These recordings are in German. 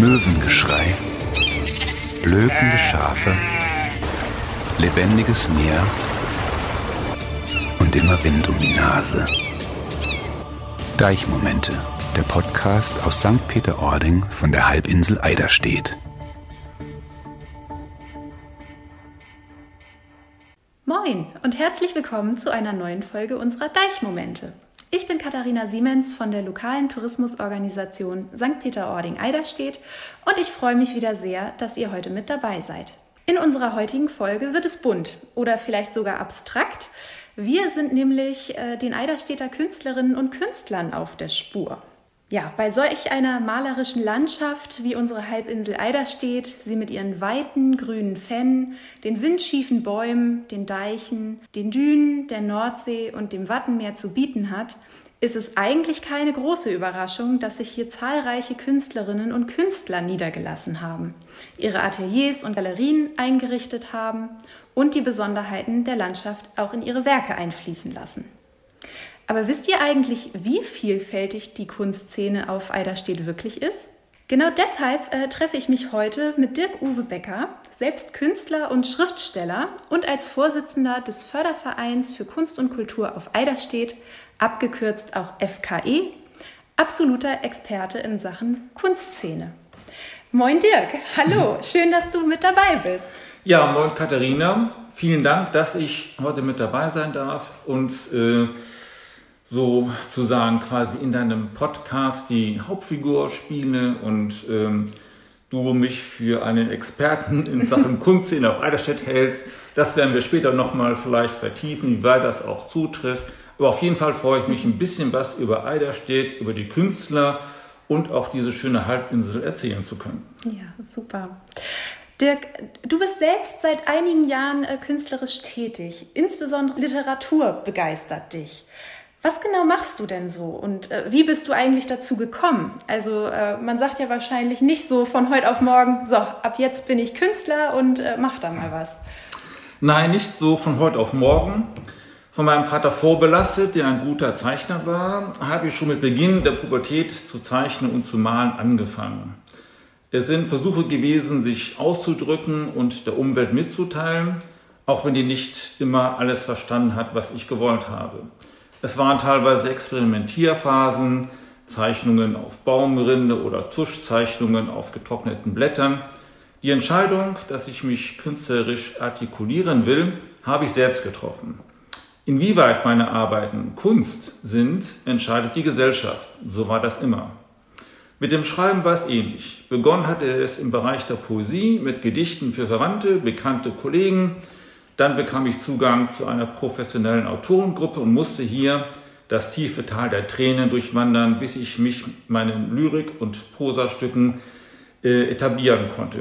Möwengeschrei, blökende Schafe, lebendiges Meer und immer Wind um die Nase. Deichmomente, der Podcast aus St. Peter-Ording von der Halbinsel Eiderstedt. Moin und herzlich willkommen zu einer neuen Folge unserer Deichmomente. Ich bin Katharina Siemens von der lokalen Tourismusorganisation St. Peter-Ording-Eiderstedt und ich freue mich wieder sehr, dass ihr heute mit dabei seid. In unserer heutigen Folge wird es bunt oder vielleicht sogar abstrakt. Wir sind nämlich äh, den Eiderstädter Künstlerinnen und Künstlern auf der Spur. Ja, bei solch einer malerischen Landschaft wie unsere Halbinsel Eiderstedt, sie mit ihren weiten grünen Fennen, den windschiefen Bäumen, den Deichen, den Dünen, der Nordsee und dem Wattenmeer zu bieten hat, ist es eigentlich keine große Überraschung, dass sich hier zahlreiche Künstlerinnen und Künstler niedergelassen haben, ihre Ateliers und Galerien eingerichtet haben und die Besonderheiten der Landschaft auch in ihre Werke einfließen lassen. Aber wisst ihr eigentlich, wie vielfältig die Kunstszene auf Eiderstedt wirklich ist? Genau deshalb äh, treffe ich mich heute mit Dirk-Uwe Becker, selbst Künstler und Schriftsteller und als Vorsitzender des Fördervereins für Kunst und Kultur auf Eiderstedt, abgekürzt auch FKE, absoluter Experte in Sachen Kunstszene. Moin Dirk, hallo, schön, dass du mit dabei bist. Ja, moin Katharina, vielen Dank, dass ich heute mit dabei sein darf und äh, sozusagen quasi in deinem Podcast die Hauptfigur spiele und ähm, du mich für einen Experten in Sachen Kunstszene auf Eiderstedt hältst. Das werden wir später nochmal vielleicht vertiefen, wie weit das auch zutrifft. Aber auf jeden Fall freue ich mich ein bisschen was über Eiderstedt, über die Künstler und auch diese schöne Halbinsel erzählen zu können. Ja, super. Dirk, du bist selbst seit einigen Jahren äh, künstlerisch tätig. Insbesondere Literatur begeistert dich. Was genau machst du denn so und äh, wie bist du eigentlich dazu gekommen? Also äh, man sagt ja wahrscheinlich nicht so von heute auf morgen, so, ab jetzt bin ich Künstler und äh, mach da mal was. Nein, nicht so von heute auf morgen. Von meinem Vater vorbelastet, der ein guter Zeichner war, habe ich schon mit Beginn der Pubertät zu zeichnen und zu malen angefangen. Es sind Versuche gewesen, sich auszudrücken und der Umwelt mitzuteilen, auch wenn die nicht immer alles verstanden hat, was ich gewollt habe. Es waren teilweise Experimentierphasen, Zeichnungen auf Baumrinde oder Tuschzeichnungen auf getrockneten Blättern. Die Entscheidung, dass ich mich künstlerisch artikulieren will, habe ich selbst getroffen. Inwieweit meine Arbeiten Kunst sind, entscheidet die Gesellschaft. So war das immer. Mit dem Schreiben war es ähnlich. Begonnen hatte es im Bereich der Poesie mit Gedichten für Verwandte, bekannte Kollegen, dann bekam ich Zugang zu einer professionellen Autorengruppe und musste hier das tiefe Tal der Tränen durchwandern, bis ich mich meinen Lyrik- und Prosastücken äh, etablieren konnte.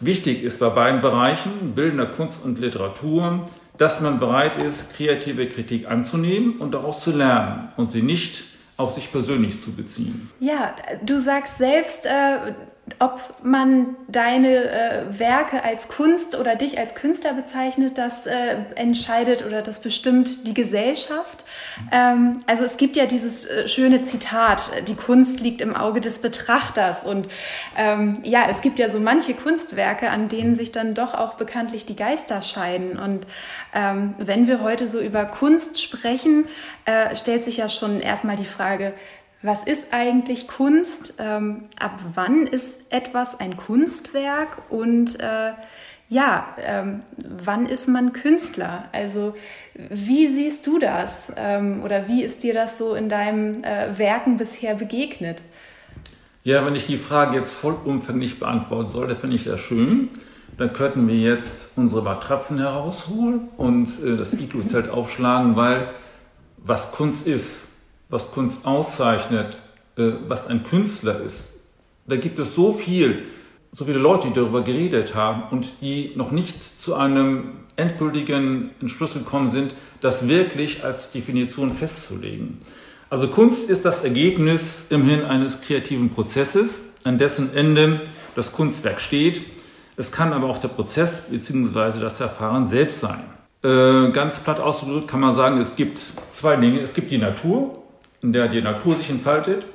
Wichtig ist bei beiden Bereichen, bildender Kunst und Literatur, dass man bereit ist, kreative Kritik anzunehmen und daraus zu lernen und sie nicht auf sich persönlich zu beziehen. Ja, du sagst selbst, äh, ob man deine äh, Werke als Kunst oder dich als Künstler bezeichnet, das äh, entscheidet oder das bestimmt die Gesellschaft. Ähm, also es gibt ja dieses äh, schöne Zitat, die Kunst liegt im Auge des Betrachters. Und ähm, ja, es gibt ja so manche Kunstwerke, an denen sich dann doch auch bekanntlich die Geister scheiden. Und ähm, wenn wir heute so über Kunst sprechen, äh, stellt sich ja schon erstmal die Frage, was ist eigentlich Kunst? Ähm, ab wann ist etwas ein Kunstwerk? Und äh, ja, ähm, wann ist man Künstler? Also wie siehst du das? Ähm, oder wie ist dir das so in deinem äh, Werken bisher begegnet? Ja, wenn ich die Frage jetzt vollumfänglich beantworten sollte, finde ich das schön. Dann könnten wir jetzt unsere Matratzen herausholen und äh, das Iglu-Zelt aufschlagen, weil was Kunst ist, was Kunst auszeichnet, äh, was ein Künstler ist. Da gibt es so viel, so viele Leute, die darüber geredet haben und die noch nicht zu einem endgültigen Entschluss gekommen sind, das wirklich als Definition festzulegen. Also Kunst ist das Ergebnis immerhin eines kreativen Prozesses, an dessen Ende das Kunstwerk steht. Es kann aber auch der Prozess bzw. das Verfahren selbst sein. Äh, ganz platt ausgedrückt kann man sagen, es gibt zwei Dinge. Es gibt die Natur in der die Natur sich entfaltet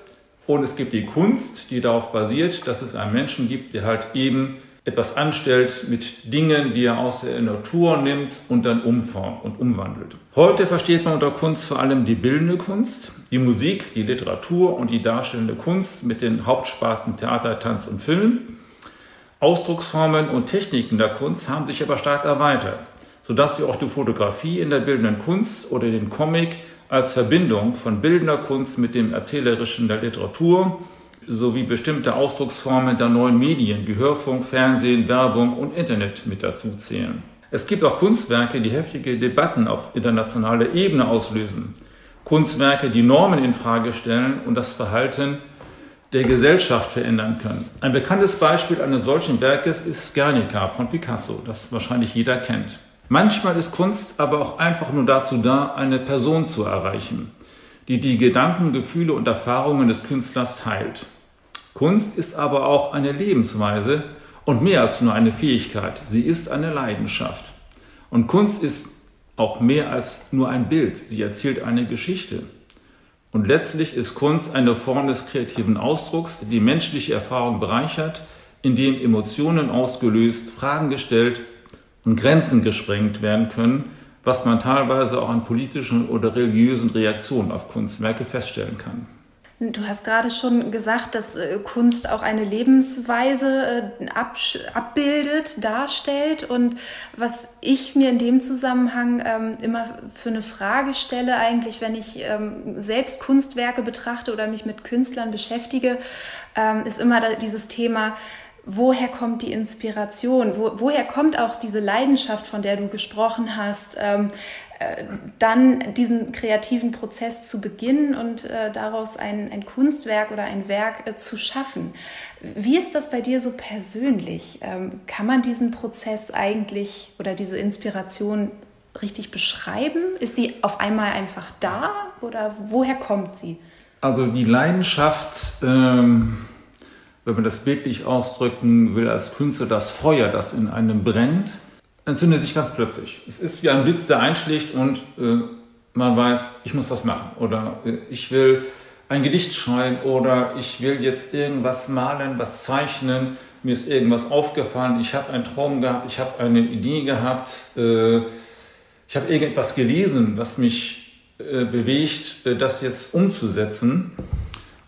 Und es gibt die Kunst, die darauf basiert, dass es einen Menschen gibt, der halt eben etwas anstellt mit Dingen, die er aus der Natur nimmt und dann umformt und umwandelt. Heute versteht man unter Kunst vor allem die bildende Kunst, die Musik, die Literatur und die darstellende Kunst mit den Hauptsparten Theater, Tanz und Film. Ausdrucksformen und Techniken der Kunst haben sich aber stark erweitert, sodass wir auch die Fotografie in der bildenden Kunst oder den Comic als Verbindung von bildender Kunst mit dem Erzählerischen der Literatur sowie bestimmte Ausdrucksformen der neuen Medien wie Hörfunk, Fernsehen, Werbung und Internet mit dazu zählen. Es gibt auch Kunstwerke, die heftige Debatten auf internationaler Ebene auslösen. Kunstwerke, die Normen in Frage stellen und das Verhalten der Gesellschaft verändern können. Ein bekanntes Beispiel eines solchen Werkes ist Guernica von Picasso, das wahrscheinlich jeder kennt. Manchmal ist Kunst aber auch einfach nur dazu da, eine Person zu erreichen, die die Gedanken, Gefühle und Erfahrungen des Künstlers teilt. Kunst ist aber auch eine Lebensweise und mehr als nur eine Fähigkeit. Sie ist eine Leidenschaft. Und Kunst ist auch mehr als nur ein Bild. Sie erzählt eine Geschichte. Und letztlich ist Kunst eine Form des kreativen Ausdrucks, die menschliche Erfahrung bereichert, indem Emotionen ausgelöst, Fragen gestellt und Grenzen gesprengt werden können, was man teilweise auch an politischen oder religiösen Reaktionen auf Kunstwerke feststellen kann. Du hast gerade schon gesagt, dass äh, Kunst auch eine Lebensweise äh, abbildet, darstellt. Und was ich mir in dem Zusammenhang ähm, immer für eine Frage stelle, eigentlich, wenn ich ähm, selbst Kunstwerke betrachte oder mich mit Künstlern beschäftige, ähm, ist immer dieses Thema, woher kommt die Inspiration? Wo, woher kommt auch diese Leidenschaft, von der du gesprochen hast? Ähm, äh, dann diesen kreativen Prozess zu beginnen und äh, daraus ein, ein, Kunstwerk oder ein Werk äh, zu schaffen. Wie ist das bei dir so persönlich? Ähm, kann man diesen Prozess eigentlich oder diese Inspiration richtig beschreiben? Ist sie auf einmal einfach da oder woher kommt sie? Also die Leidenschaft, ähm, wenn man das bildlich ausdrücken will, als Künstler, das Feuer, das in einem brennt, entzündet sich ganz plötzlich. Es ist wie ein Blitz, der einschlägt und äh, man weiß, ich muss das machen oder äh, ich will ein Gedicht schreiben oder ich will jetzt irgendwas malen, was zeichnen, mir ist irgendwas aufgefallen, ich habe einen Traum gehabt, ich habe eine Idee gehabt, äh, ich habe irgendetwas gelesen, was mich äh, bewegt, äh, das jetzt umzusetzen.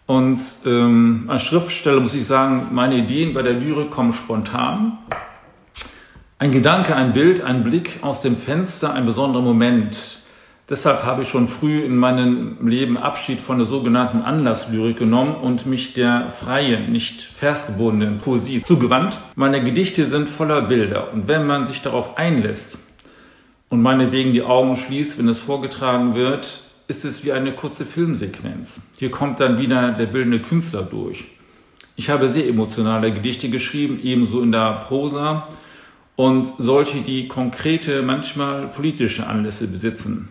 Und ähm, als Schriftsteller muss ich sagen, meine Ideen bei der Lyrik kommen spontan. Ein Gedanke, ein Bild, ein Blick aus dem Fenster, ein besonderer Moment. Deshalb habe ich schon früh in meinem Leben Abschied von der sogenannten Anlasslyrik genommen und mich der freien, nicht versgebundenen Poesie zugewandt. Meine Gedichte sind voller Bilder und wenn man sich darauf einlässt und meinetwegen die Augen schließt, wenn es vorgetragen wird, ist es wie eine kurze Filmsequenz. Hier kommt dann wieder der bildende Künstler durch. Ich habe sehr emotionale Gedichte geschrieben, ebenso in der Prosa und solche, die konkrete, manchmal politische Anlässe besitzen.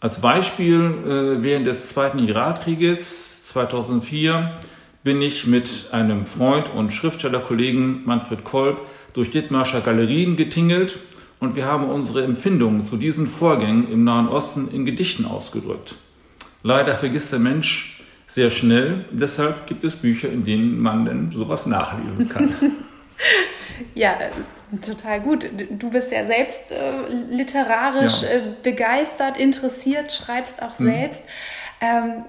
Als Beispiel äh, während des Zweiten Irakkrieges 2004 bin ich mit einem Freund und Schriftstellerkollegen Manfred Kolb durch Dithmarscher Galerien getingelt und wir haben unsere Empfindungen zu diesen Vorgängen im Nahen Osten in Gedichten ausgedrückt. Leider vergisst der Mensch sehr schnell, deshalb gibt es Bücher, in denen man denn sowas nachlesen kann. ja, Total gut. Du bist ja selbst äh, literarisch ja. Äh, begeistert, interessiert, schreibst auch mhm. selbst. Ähm,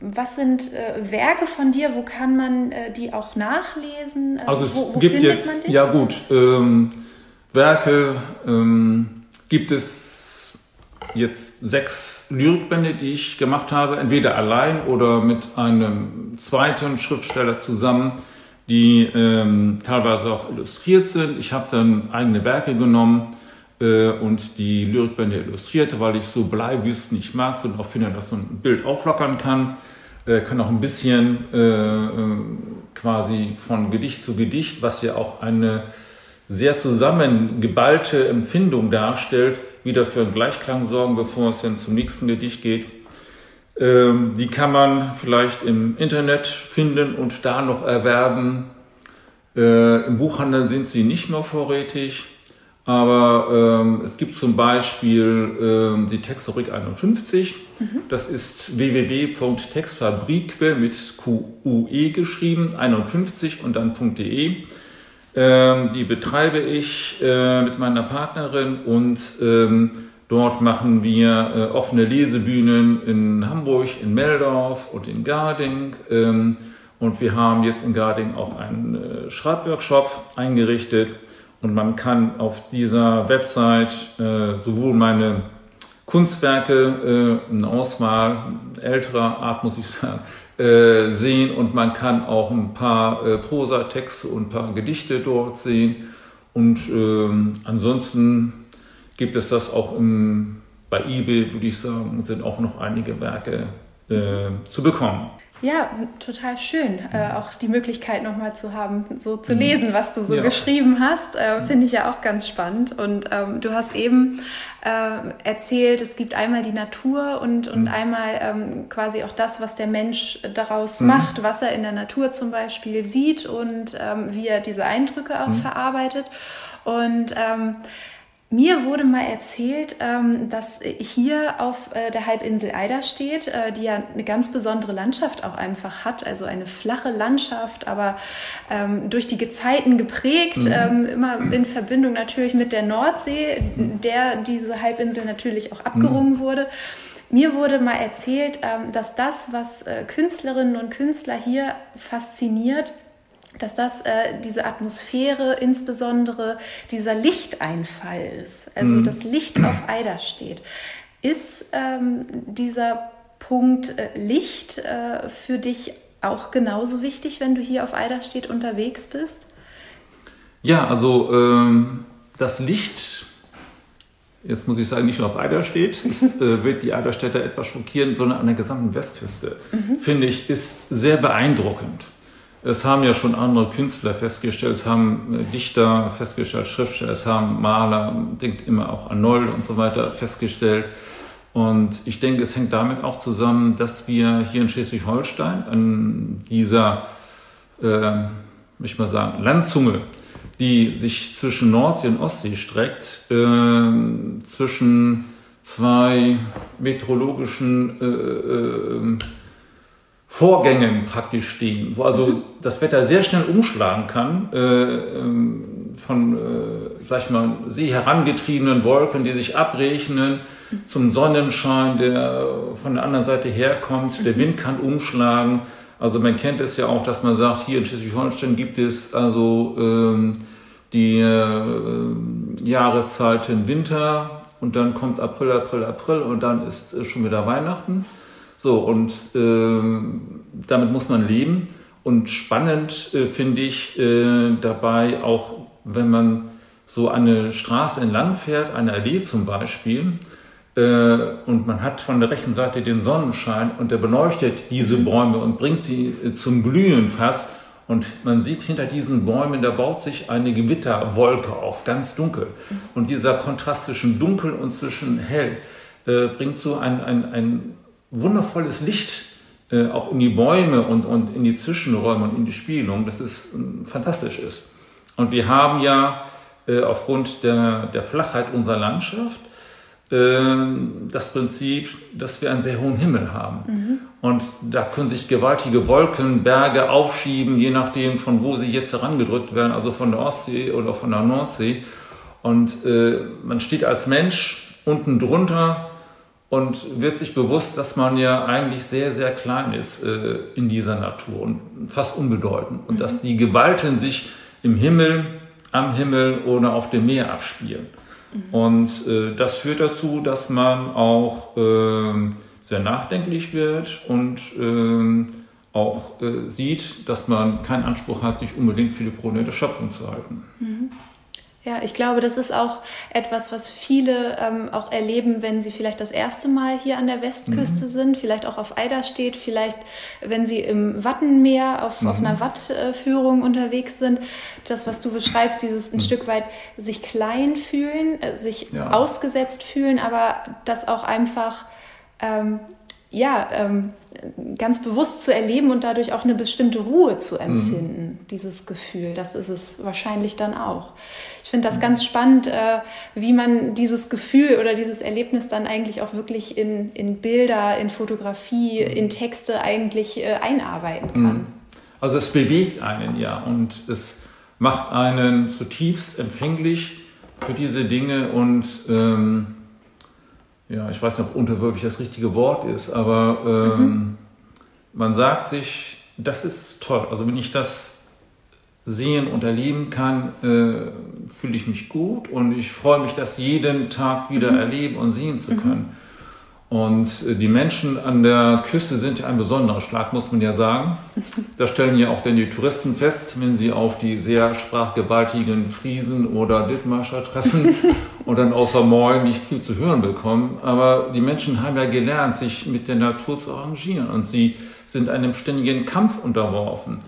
was sind äh, Werke von dir? Wo kann man äh, die auch nachlesen? also es wo, wo gibt jetzt, ja gut, ähm, Werke ähm, gibt es jetzt sechs Lyrikbände, die ich gemacht habe, entweder allein oder mit einem zweiten Schriftsteller zusammen die ähm, teilweise auch illustriert sind. Ich habe dann eigene Werke genommen äh, und die Lyrikbände illustriert, weil ich so Bleiwüsten nicht mag, sondern auch finde, dass man ein Bild auflockern kann. Äh, kann auch ein bisschen äh, äh, quasi von Gedicht zu Gedicht, was ja auch eine sehr zusammengeballte Empfindung darstellt, wieder für einen Gleichklang sorgen, bevor es dann zum nächsten Gedicht geht. Ähm, die kann man vielleicht im Internet finden und da noch erwerben. Äh, Im Buchhandel sind sie nicht mehr vorrätig, Aber ähm, es gibt zum Beispiel ähm, die Textfabrik 51. Mhm. Das ist www.textfabrique mit QUE geschrieben, 51 und dann .de. Ähm, die betreibe ich äh, mit meiner Partnerin und ähm, dort machen wir äh, offene Lesebühnen in Hamburg, in Meldorf und in Garding. Ähm, und wir haben jetzt in Garding auch einen äh, Schreibworkshop eingerichtet und man kann auf dieser Website äh, sowohl meine Kunstwerke, äh, eine Auswahl älterer Art, muss ich sagen, äh, sehen und man kann auch ein paar äh, Prosatexte und ein paar Gedichte dort sehen. Und ähm, ansonsten gibt es das auch im, bei eBay, würde ich sagen, sind auch noch einige Werke äh, zu bekommen. Ja, total schön, äh, auch die Möglichkeit nochmal zu haben, so zu mhm. lesen, was du so ja. geschrieben hast, äh, finde ich ja auch ganz spannend. Und ähm, du hast eben äh, erzählt, es gibt einmal die Natur und, und mhm. einmal ähm, quasi auch das, was der Mensch daraus mhm. macht, was er in der Natur zum Beispiel sieht und ähm, wie er diese Eindrücke auch mhm. verarbeitet. Und ähm, mir wurde mal erzählt, ähm, dass hier auf äh, der Halbinsel Eider steht, äh, die ja eine ganz besondere Landschaft auch einfach hat, also eine flache Landschaft, aber ähm, durch die Gezeiten geprägt, mhm. Ähm, immer in Verbindung natürlich mit der Nordsee, der diese Halbinsel natürlich auch abgerungen mhm. wurde. Mir wurde mal erzählt, dass das, was äh, Künstlerinnen und Künstler hier fasziniert, dass das äh, diese Atmosphäre, insbesondere dieser Lichteinfall ist, also mhm. das Licht auf Eider steht. Ist ähm, dieser Punkt äh, Licht äh, für dich auch genauso wichtig, wenn du hier auf Eiderstedt unterwegs bist? Ja, also ähm, das Licht, jetzt muss ich sagen, nicht nur auf Eiderstedt, es äh, wird die Eiderstädter etwas schockieren, sondern an der gesamten Westküste, mhm. finde ich, ist sehr beeindruckend. Es haben ja schon andere Künstler festgestellt, es haben äh, Dichter festgestellt, Schriftsteller, es haben Maler, denkt immer auch an Noll und so weiter festgestellt. Und ich denke, es hängt damit auch zusammen, dass wir hier in Schleswig-Holstein an dieser, äh, ich mal sagen, Landzunge, die sich zwischen Nordsee und Ostsee streckt, äh, zwischen zwei meteorologischen äh, äh Vorgängen praktisch stehen, wo also mhm. das Wetter sehr schnell umschlagen kann, äh, ähm, von, äh, sag ich mal, See herangetriebenen Wolken, die sich abrechnen, zum Sonnenschein, der von der anderen Seite herkommt. Der mhm. Wind kann umschlagen. Also man kennt es ja auch, dass man sagt, hier in Schleswig-Holstein gibt es also ähm, die äh, Jahreszeiten Winter und dann kommt April, April, April und dann ist äh, schon wieder Weihnachten. So, und äh, damit muss man leben. Und spannend äh, finde ich äh, dabei auch, wenn man so eine Straße entlang fährt, eine Allee zum Beispiel, äh, und man hat von der rechten Seite den Sonnenschein und der beleuchtet diese Bäume und bringt sie äh, zum Glühen fast. Und man sieht hinter diesen Bäumen, da baut sich eine Gewitterwolke auf, ganz dunkel. Und dieser Kontrast zwischen dunkel und zwischen hell äh, bringt so ein, ein, ein wundervolles Licht äh, auch in die Bäume und, und in die Zwischenräume und in die Spiegelung, dass es äh, fantastisch ist. Und wir haben ja äh, aufgrund der, der Flachheit unserer Landschaft äh, das Prinzip, dass wir einen sehr hohen Himmel haben. Mhm. Und da können sich gewaltige Wolkenberge aufschieben, je nachdem, von wo sie jetzt herangedrückt werden, also von der Ostsee oder von der Nordsee. Und äh, man steht als Mensch unten drunter und wird sich bewusst, dass man ja eigentlich sehr, sehr klein ist äh, in dieser Natur und fast unbedeutend. Und mhm. dass die Gewalten sich im Himmel, am Himmel oder auf dem Meer abspielen. Mhm. Und äh, das führt dazu, dass man auch äh, sehr nachdenklich wird und ähm, auch äh, sieht, dass man keinen Anspruch hat, sich unbedingt für die Krone der Schöpfung zu halten. Mhm. Ja, ich glaube, das ist auch etwas, was viele ähm, auch erleben, wenn sie vielleicht das erste Mal hier an der Westküste mhm. sind, vielleicht auch auf Eider steht, vielleicht wenn sie im Wattenmeer auf, mhm. auf einer Wattführung unterwegs sind. Das, was du beschreibst, dieses ein mhm. Stück weit sich klein fühlen, äh, sich ja. ausgesetzt fühlen, aber das auch einfach ähm, ja, ähm, ganz bewusst zu erleben und dadurch auch eine bestimmte Ruhe zu empfinden, mhm. dieses Gefühl. Das ist es wahrscheinlich dann auch. Ich finde das ganz spannend, äh, wie man dieses Gefühl oder dieses Erlebnis dann eigentlich auch wirklich in, in Bilder, in Fotografie, mhm. in Texte eigentlich äh, einarbeiten kann. Mhm. Also es bewegt einen ja und es macht einen zutiefst empfänglich für diese Dinge und ähm, ja, ich weiß nicht, ob unterwürfig das richtige Wort ist, aber ähm, mhm. man sagt sich, das ist toll. Also wenn ich das sehen und erleben kann, äh, fühle ich mich gut und ich freue mich, das jeden Tag wieder mhm. erleben und sehen zu können. Und die Menschen an der Küste sind ja ein besonderer Schlag, muss man ja sagen. Da stellen ja auch dann die Touristen fest, wenn sie auf die sehr sprachgewaltigen Friesen oder Dithmarscher treffen und dann außer Moin nicht viel zu hören bekommen. Aber die Menschen haben ja gelernt, sich mit der Natur zu arrangieren und sie sind einem ständigen Kampf unterworfen.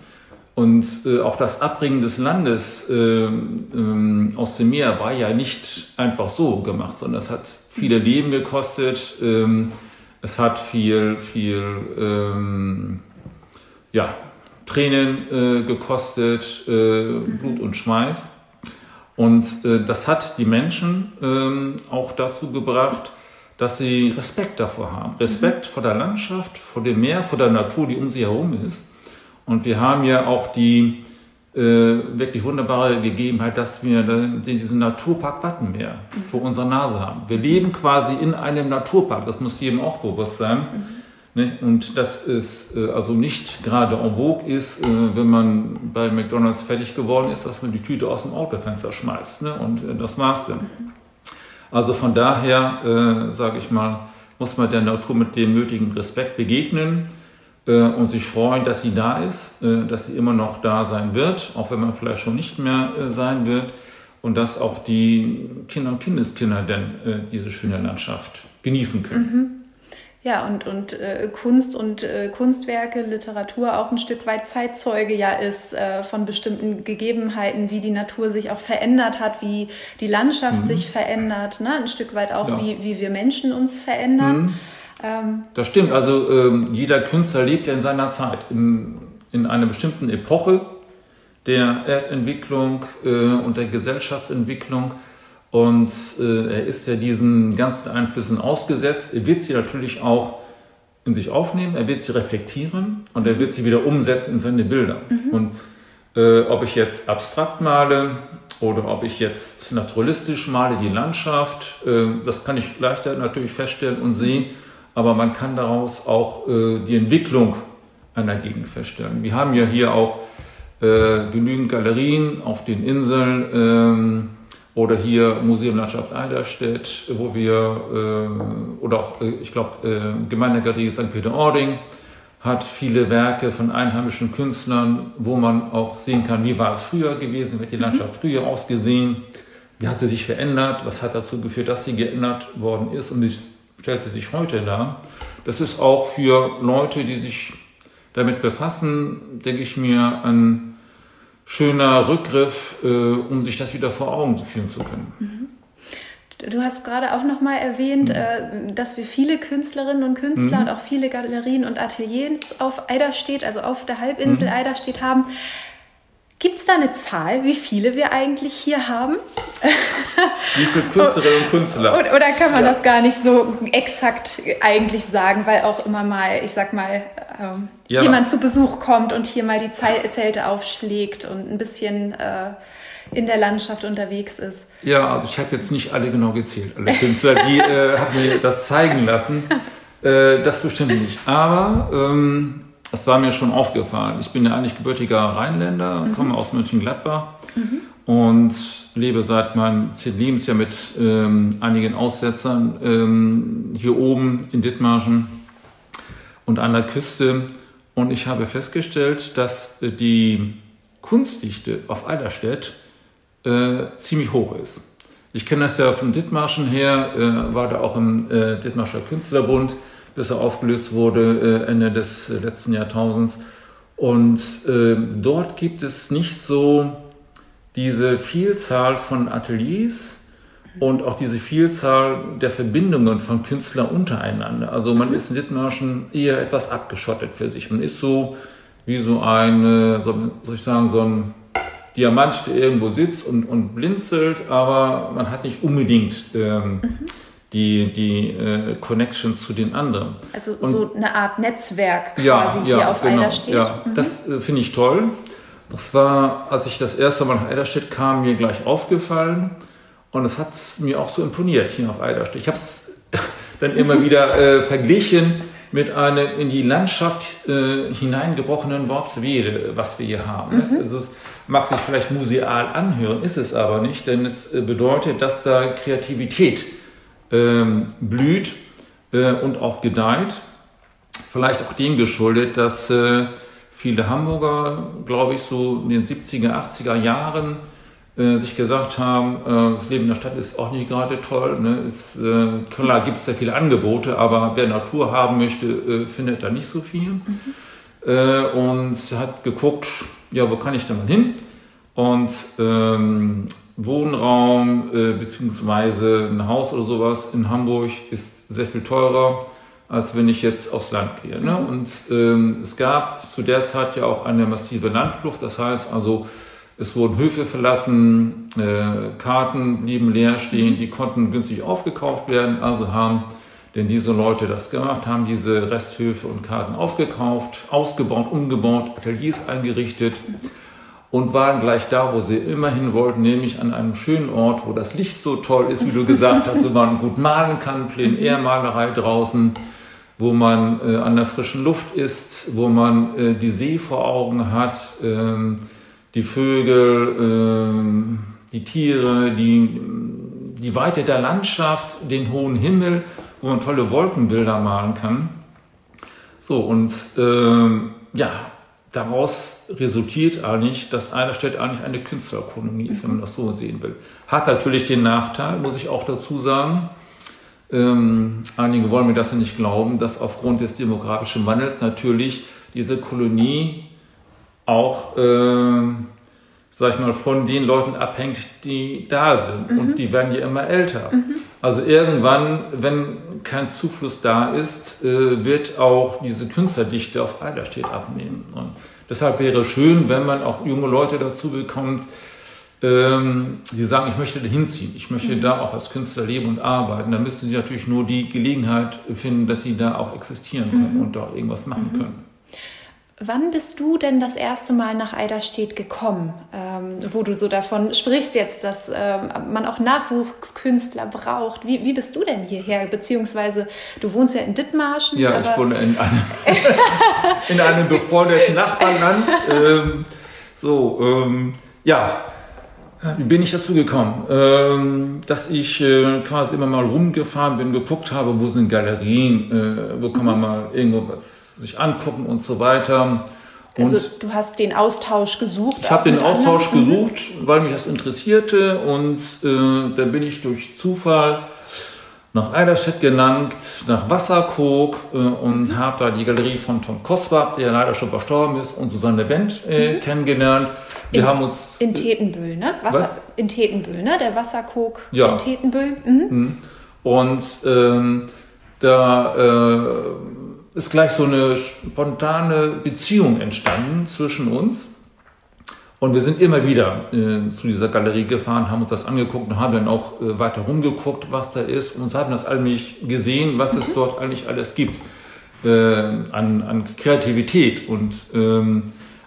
Und äh, auch das Abbringen des Landes äh, ähm, aus dem Meer war ja nicht einfach so gemacht, sondern es hat viele Leben gekostet. Ähm, es hat viel, viel ähm, ja, Tränen äh, gekostet, äh, Blut und Schweiß. Und äh, das hat die Menschen ähm, auch dazu gebracht, dass sie Respekt davor haben. Respekt vor der Landschaft, vor dem Meer, vor der Natur, die um sie herum ist. Und wir haben ja auch die äh, wirklich wunderbare Gegebenheit, dass wir diesen Naturpark Wattenmeer mhm. vor unserer Nase haben. Wir leben quasi in einem Naturpark, das muss jedem auch bewusst sein. Mhm. Und dass es äh, also nicht gerade en vogue ist, äh, wenn man bei McDonalds fertig geworden ist, dass man die Tüte aus dem Autofenster schmeißt. Ne? Und äh, das war's dann. Mhm. Also von daher, äh, sage ich mal, muss man der Natur mit dem nötigen Respekt begegnen und sich freuen, dass sie da ist, äh, dass sie immer noch da sein wird, auch wenn man vielleicht schon nicht mehr äh, sein wird und dass auch die Kinder und Kindeskinder denn diese schöne Landschaft genießen können. Mhm. Ja, und, und äh, Kunst und äh, Kunstwerke, Literatur auch ein Stück weit Zeitzeuge ja ist äh, von bestimmten Gegebenheiten, wie die Natur sich auch verändert hat, wie die Landschaft mhm. sich verändert, ne? ein Stück weit auch, ja. wie, wie wir Menschen uns verändern. Mhm. Ähm, das stimmt, also ähm, jeder Künstler lebt ja in seiner Zeit, in, in einer bestimmten Epoche der Erdentwicklung äh, und der Gesellschaftsentwicklung. Und äh, er ist ja diesen ganzen Einflüssen ausgesetzt. Er wird sie natürlich auch in sich aufnehmen, er wird sie reflektieren und er wird sie wieder umsetzen in seine Bilder. Mhm. Und äh, ob ich jetzt abstrakt male oder ob ich jetzt naturalistisch male, die Landschaft, äh, das kann ich leichter natürlich feststellen und sehen aber man kann daraus auch äh, die Entwicklung einer Gegend feststellen. Wir haben ja hier auch äh, genügend Galerien auf den Inseln ähm, oder hier Museum Landschaft Eiderstedt, wo wir, äh, oder auch, äh, ich glaube, äh, Gemeindegalerie St. Peter-Ording hat viele Werke von einheimischen Künstlern, wo man auch sehen kann, wie war es früher gewesen, wie hat die Landschaft früher ausgesehen, wie hat sie sich verändert, was hat dazu geführt, dass sie geändert worden ist und ich stellt sie sich heute dar. Das ist auch für Leute, die sich damit befassen, denke ich mir, ein schöner Rückgriff, äh, um sich das wieder vor Augen führen zu können. Mhm. Du hast gerade auch noch mal erwähnt, mhm. äh, dass wir viele Künstlerinnen und Künstler mhm. und auch viele Galerien und Ateliers auf Eiderstedt, also auf der Halbinsel mhm. Eiderstedt haben. Gibt es da eine Zahl, wie viele wir eigentlich hier haben? Wie viele Künstlerinnen und Künstler? Oder kann man ja. das gar nicht so exakt eigentlich sagen, weil auch immer mal, ich sag mal, ähm, ja. jemand zu Besuch kommt und hier mal die Zelte aufschlägt und ein bisschen äh, in der Landschaft unterwegs ist? Ja, also ich habe jetzt nicht alle genau gezählt, alle Künstler, die äh, haben mir das zeigen lassen. Äh, das bestimmt nicht. Aber ähm, das war mir schon aufgefallen. Ich bin ja eigentlich gebürtiger Rheinländer, mhm. komme aus Mönchengladbach mhm. und lebe seit meinem zehnten Lebensjahr mit ähm, einigen Aussetzern ähm, hier oben in Dithmarschen und an der Küste. Und ich habe festgestellt, dass äh, die Kunstdichte auf Eiderstedt äh, ziemlich hoch ist. Ich kenne das ja von Dithmarschen her, äh, war da auch im äh, Dithmarscher Künstlerbund bis er aufgelöst wurde äh, Ende des äh, letzten Jahrtausends. Und äh, dort gibt es nicht so diese Vielzahl von Ateliers und auch diese Vielzahl der Verbindungen von Künstlern untereinander. Also man mhm. ist in Dithmarschen eher etwas abgeschottet für sich. Man ist so wie so ein, so, soll ich sagen, so ein Diamant, der irgendwo sitzt und, und blinzelt, aber man hat nicht unbedingt ähm, mhm. Die, die äh, Connection zu den anderen. Also und, so eine Art Netzwerk quasi ja, hier ja, auf genau, Eiderstedt. Ja, mhm. das äh, finde ich toll. Das war, als ich das erste Mal nach Eiderstedt kam, mir gleich aufgefallen. Und es hat mir auch so imponiert hier auf Eiderstedt. Ich habe es dann immer wieder äh, verglichen mit einem in die Landschaft äh, hineingebrochenen Worpswede, was wir hier haben. Mhm. Also es mag sich vielleicht museal anhören, ist es aber nicht, denn es äh, bedeutet, dass da Kreativität ähm, blüht äh, und auch gedeiht. Vielleicht auch dem geschuldet, dass äh, viele Hamburger, glaube ich, so in den 70er, 80er Jahren äh, sich gesagt haben, äh, das Leben in der Stadt ist auch nicht gerade toll. Ne? Ist, äh, klar gibt es sehr viele Angebote, aber wer Natur haben möchte, äh, findet da nicht so viel. Mhm. Und hat geguckt, ja, wo kann ich denn mal hin? Und ähm, Wohnraum äh, beziehungsweise ein Haus oder sowas in Hamburg ist sehr viel teurer, als wenn ich jetzt aufs Land gehe. Ne? Und ähm, es gab zu der Zeit ja auch eine massive Landflucht. Das heißt also, es wurden Höfe verlassen, äh, Karten blieben leer stehen, die konnten günstig aufgekauft werden. Also haben denn diese Leute das gemacht, haben diese Resthöfe und Karten aufgekauft, ausgebaut, umgebaut, Ateliers eingerichtet und waren gleich da, wo sie immer hin wollten, nämlich an einem schönen Ort, wo das Licht so toll ist, wie du gesagt hast, wo man gut malen kann, Plein-Air-Malerei draußen, wo man äh, an der frischen Luft ist, wo man äh, die See vor Augen hat. Ähm, die Vögel, ähm, die Tiere, die, die Weite der Landschaft, den hohen Himmel, wo man tolle Wolkenbilder malen kann. So, und ähm, ja, daraus resultiert eigentlich, dass Eiderstedt eigentlich eine Künstlerkolonie ist, wenn man das so sehen will. Hat natürlich den Nachteil, muss ich auch dazu sagen, ähm, einige wollen mir das ja nicht glauben, dass aufgrund des demografischen Wandels natürlich diese Kolonie auch, äh, sag ich mal, von den Leuten abhängt, die da sind. Mhm. Und die werden ja immer älter. Mhm. Also irgendwann, wenn kein Zufluss da ist, äh, wird auch diese Künstlerdichte auf Eiderstedt abnehmen. Und deshalb wäre es schön, wenn man auch junge Leute dazu bekommt, ähm, die sagen, ich möchte da hinziehen, ich möchte mhm. da auch als Künstler leben und arbeiten. Da müssen sie natürlich nur die Gelegenheit finden, dass sie da auch existieren können mhm. und da irgendwas machen mhm. können. Wann bist du denn das erste Mal nach Eiderstedt gekommen, ähm, wo du so davon sprichst jetzt, dass ähm, man auch Nachwuchskünstler braucht? Wie, wie bist du denn hierher? Beziehungsweise du wohnst ja in Dithmarschen. Ja, ich wohne in einem, in einem befreundeten Nachbarland. Ähm, so, ähm, ja, wie bin ich dazu gekommen? Ähm, dass ich äh, quasi immer mal rumgefahren bin, geguckt habe, wo sind Galerien, äh, wo kann man mhm. mal irgendwo was sich angucken und so weiter. Also und also du hast den Austausch gesucht? Ich habe den Austausch anderen? Mhm. gesucht, weil mich das interessierte und äh, dann bin ich durch Zufall nach Eiderstedt gelangt, nach Wasserkog äh, und mhm. habe da die Galerie von Tom Koswab, der leider schon verstorben ist, und Susanne Wendt äh, mhm. kennengelernt. Wir in, haben uns in Tetenbüll, ne? Wasser, was? In Tetenbüll, ne? Der Wasserkog ja. in Tetenbüll. Mhm. mhm. Und ähm, da äh, ist gleich so eine spontane Beziehung entstanden zwischen uns. Und wir sind immer wieder äh, zu dieser Galerie gefahren, haben uns das angeguckt und haben dann auch äh, weiter rumgeguckt, was da ist. Und uns haben das allmählich gesehen, was es dort eigentlich alles gibt äh, an, an Kreativität. Und ähm,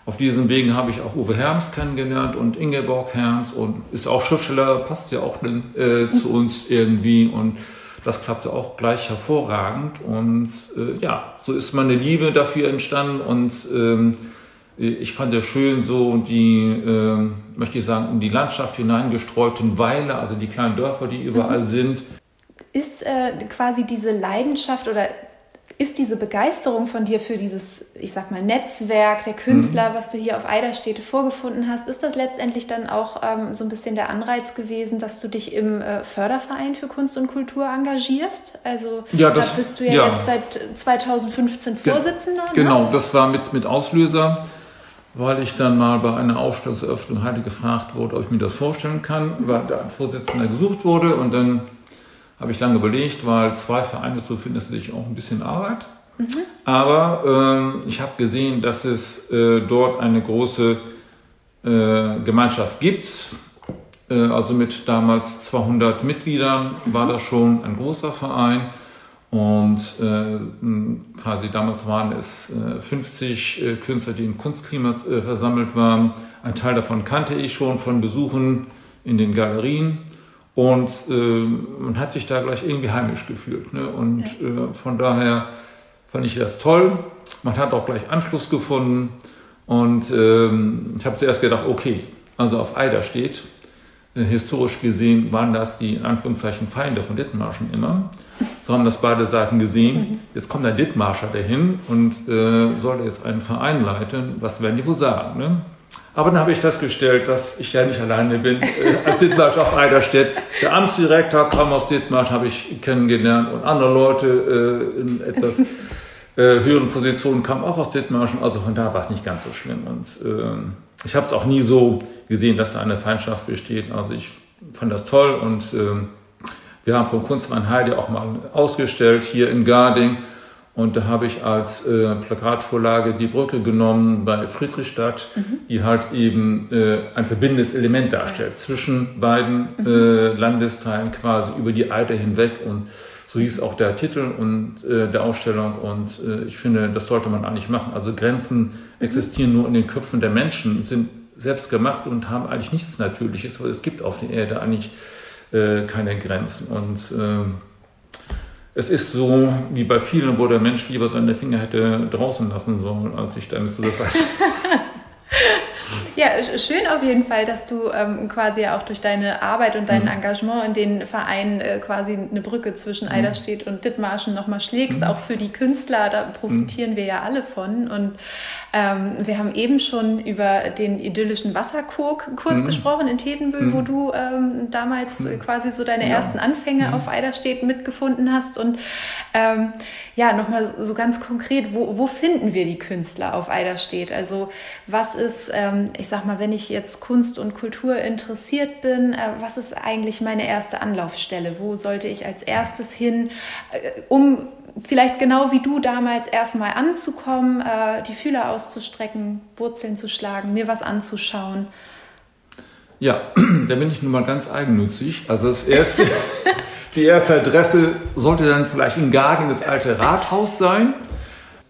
auf diesen Wegen habe ich auch Uwe Herms kennengelernt und Ingeborg Herms und ist auch Schriftsteller, passt ja auch äh, zu uns irgendwie. Und das klappte auch gleich hervorragend. Und äh, ja, so ist meine Liebe dafür entstanden und ähm, ich fand es schön, so die, äh, möchte ich sagen, in die Landschaft hineingestreuten Weiler, also die kleinen Dörfer, die überall mhm. sind. Ist äh, quasi diese Leidenschaft oder ist diese Begeisterung von dir für dieses, ich sag mal, Netzwerk der Künstler, mhm. was du hier auf Eiderstädte vorgefunden hast, ist das letztendlich dann auch ähm, so ein bisschen der Anreiz gewesen, dass du dich im äh, Förderverein für Kunst und Kultur engagierst? Also ja, das, da bist du ja, ja, jetzt seit 2015 Vorsitzender. Ge ne? Genau, das war mit, mit Auslöser weil ich dann mal bei einer Ausstellungseröffnung hatte gefragt wurde, ob ich mir das vorstellen kann, weil da ein Vorsitzender gesucht wurde und dann habe ich lange überlegt, weil zwei Vereine zu finden ist natürlich auch ein bisschen Arbeit. Mhm. Aber ähm, ich habe gesehen, dass es äh, dort eine große äh, Gemeinschaft gibt. Äh, also mit damals 200 Mitgliedern war das schon ein großer Verein. Und äh, quasi damals waren es äh, 50 äh, Künstler, die im Kunstklima äh, versammelt waren. Ein Teil davon kannte ich schon von Besuchen in den Galerien. Und äh, man hat sich da gleich irgendwie heimisch gefühlt. Ne? Und ja. Äh, von daher fand ich das toll. Man hat auch gleich Anschluss gefunden. Und ähm, ich habe zuerst gedacht, okay, also auf Eider steht, äh, historisch gesehen waren das die in Anführungszeichen Feinde von Dithmarschen immer. So haben das beide Seiten gesehen. Jetzt kommt der Dithmarscher dahin und äh, soll jetzt einen Verein leiten. Was werden die wohl sagen? Ne? Aber dann habe ich festgestellt, dass ich ja nicht alleine bin äh, als Dithmarsch auf Eiderstedt. Der Amtsdirektor kam aus Dithmarsch, habe ich kennengelernt und andere Leute äh, in etwas äh, höheren Positionen kamen auch aus Dithmarsch. Also von da war es nicht ganz so schlimm. Und ähm, ich habe es auch nie so gesehen, dass da eine Feindschaft besteht. Also ich fand das toll und ähm, wir haben vom Kunstmann Heide auch mal ausgestellt hier in Garding. Und da habe ich als äh, Plakatvorlage die Brücke genommen bei Friedrichstadt, mhm. die halt eben äh, ein verbindendes Element darstellt zwischen beiden mhm. äh, Landesteilen quasi über die Eider hinweg. Und so hieß auch der Titel und äh, der Ausstellung. Und äh, ich finde, das sollte man eigentlich machen. Also Grenzen mhm. existieren nur in den Köpfen der Menschen, sind selbst gemacht und haben eigentlich nichts Natürliches, weil es gibt auf der Erde eigentlich äh, keine Grenzen. Und äh, es ist so, wie bei vielen, wo der Mensch lieber seine Finger hätte draußen lassen sollen, als sich damit zu befassen. Ja, schön auf jeden Fall, dass du ähm, quasi auch durch deine Arbeit und dein mhm. Engagement in den Vereinen äh, quasi eine Brücke zwischen mhm. Eiderstedt und Dithmarschen nochmal schlägst, mhm. auch für die Künstler, da profitieren mhm. wir ja alle von. Und ähm, wir haben eben schon über den idyllischen Wasserkog kurz mhm. gesprochen in Tedenbühl, mhm. wo du ähm, damals mhm. quasi so deine ja. ersten Anfänge mhm. auf Eiderstedt mitgefunden hast. Und ähm, ja, nochmal so ganz konkret, wo, wo finden wir die Künstler auf Eiderstedt? Also was ist, ähm, ich sag mal, wenn ich jetzt Kunst und Kultur interessiert bin, äh, was ist eigentlich meine erste Anlaufstelle? Wo sollte ich als erstes hin, äh, um vielleicht genau wie du damals erstmal anzukommen, äh, die Fühler auszustrecken, Wurzeln zu schlagen, mir was anzuschauen. Ja, da bin ich nun mal ganz eigennützig. Also das erste, die erste Adresse sollte dann vielleicht in Gagen das alte Rathaus sein.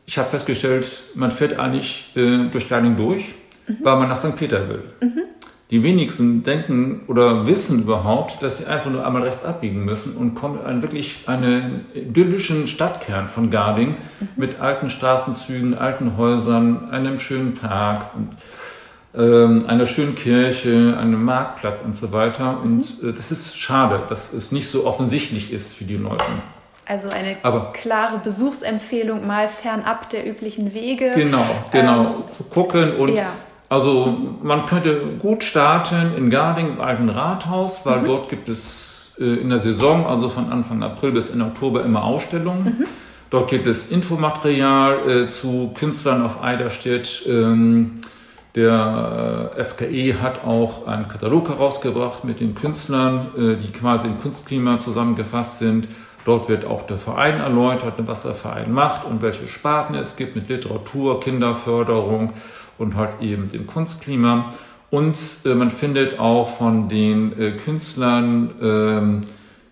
Ich habe festgestellt, man fährt eigentlich äh, durch Garding durch, mhm. weil man nach St. Peter will. Mhm die wenigsten denken oder wissen überhaupt, dass sie einfach nur einmal rechts abbiegen müssen und kommen in wirklich einen idyllischen Stadtkern von Garding mhm. mit alten Straßenzügen, alten Häusern, einem schönen Park und ähm, einer schönen Kirche, einem Marktplatz und so weiter. Mhm. Und äh, das ist schade, dass es nicht so offensichtlich ist für die Leute. Also eine Aber, klare Besuchsempfehlung, mal fernab der üblichen Wege. Genau, genau. Ähm, zu gucken und ja also man könnte gut starten in Garding im alten Rathaus, weil mhm. dort gibt es äh, in der Saison, also von Anfang April bis Ende Oktober, immer Ausstellungen. Mhm. Dort gibt es Infomaterial äh, zu Künstlern auf Eiderstedt. Ähm, der äh, FKE hat auch einen Katalog herausgebracht mit den Künstlern, die quasi im Kunstklima zusammengefasst sind. Dort wird auch der Verein erläutert, was der Verein macht und welche Sparten es gibt mit Literatur, Kinderförderung und halt eben dem Kunstklima. Und äh, man findet auch von den äh, Künstlern ähm,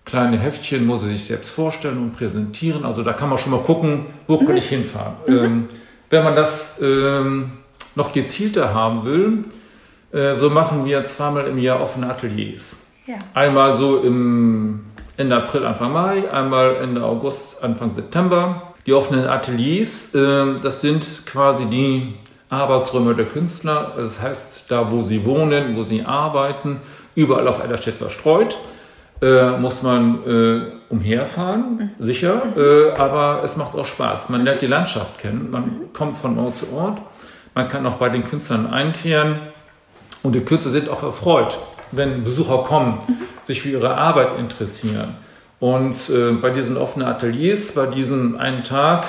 kleine Heftchen, wo sie sich selbst vorstellen und präsentieren. Also da kann man schon mal gucken, wo mhm. kann ich hinfahren. Mhm. Ähm, wenn man das ähm, noch gezielter haben will, äh, so machen wir zweimal im Jahr offene Ateliers. Ja. Einmal so im Ende April, Anfang Mai, einmal Ende August, Anfang September. Die offenen Ateliers, äh, das sind quasi die Arbeitsräume der Künstler, das heißt da, wo sie wohnen, wo sie arbeiten, überall auf Eiderstedt verstreut. Äh, muss man äh, umherfahren, mhm. sicher, äh, aber es macht auch Spaß. Man lernt die Landschaft kennen, man mhm. kommt von Ort zu Ort, man kann auch bei den Künstlern einkehren und die Künstler sind auch erfreut, wenn Besucher kommen, mhm. sich für ihre Arbeit interessieren. Und äh, bei diesen offenen Ateliers, bei diesem einen Tag,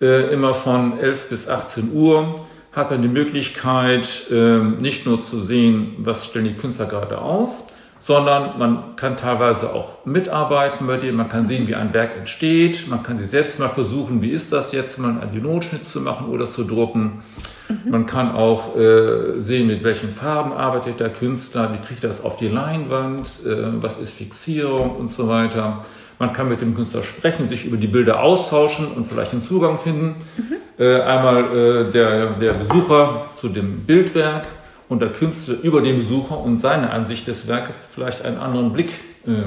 äh, immer von 11 bis 18 Uhr, hat dann die Möglichkeit, ähm, nicht nur zu sehen, was stellen die Künstler gerade aus, sondern man kann teilweise auch mitarbeiten bei denen, man kann sehen, wie ein Werk entsteht, man kann sich selbst mal versuchen, wie ist das jetzt, mal einen Notschnitt zu machen oder zu drucken. Mhm. Man kann auch äh, sehen, mit welchen Farben arbeitet der Künstler, wie kriegt er das auf die Leinwand, äh, was ist Fixierung und so weiter. Man kann mit dem Künstler sprechen, sich über die Bilder austauschen und vielleicht einen Zugang finden. Mhm. Äh, einmal äh, der, der Besucher zu dem Bildwerk und der Künstler über den Besucher und seine Ansicht des Werkes vielleicht einen anderen Blick äh,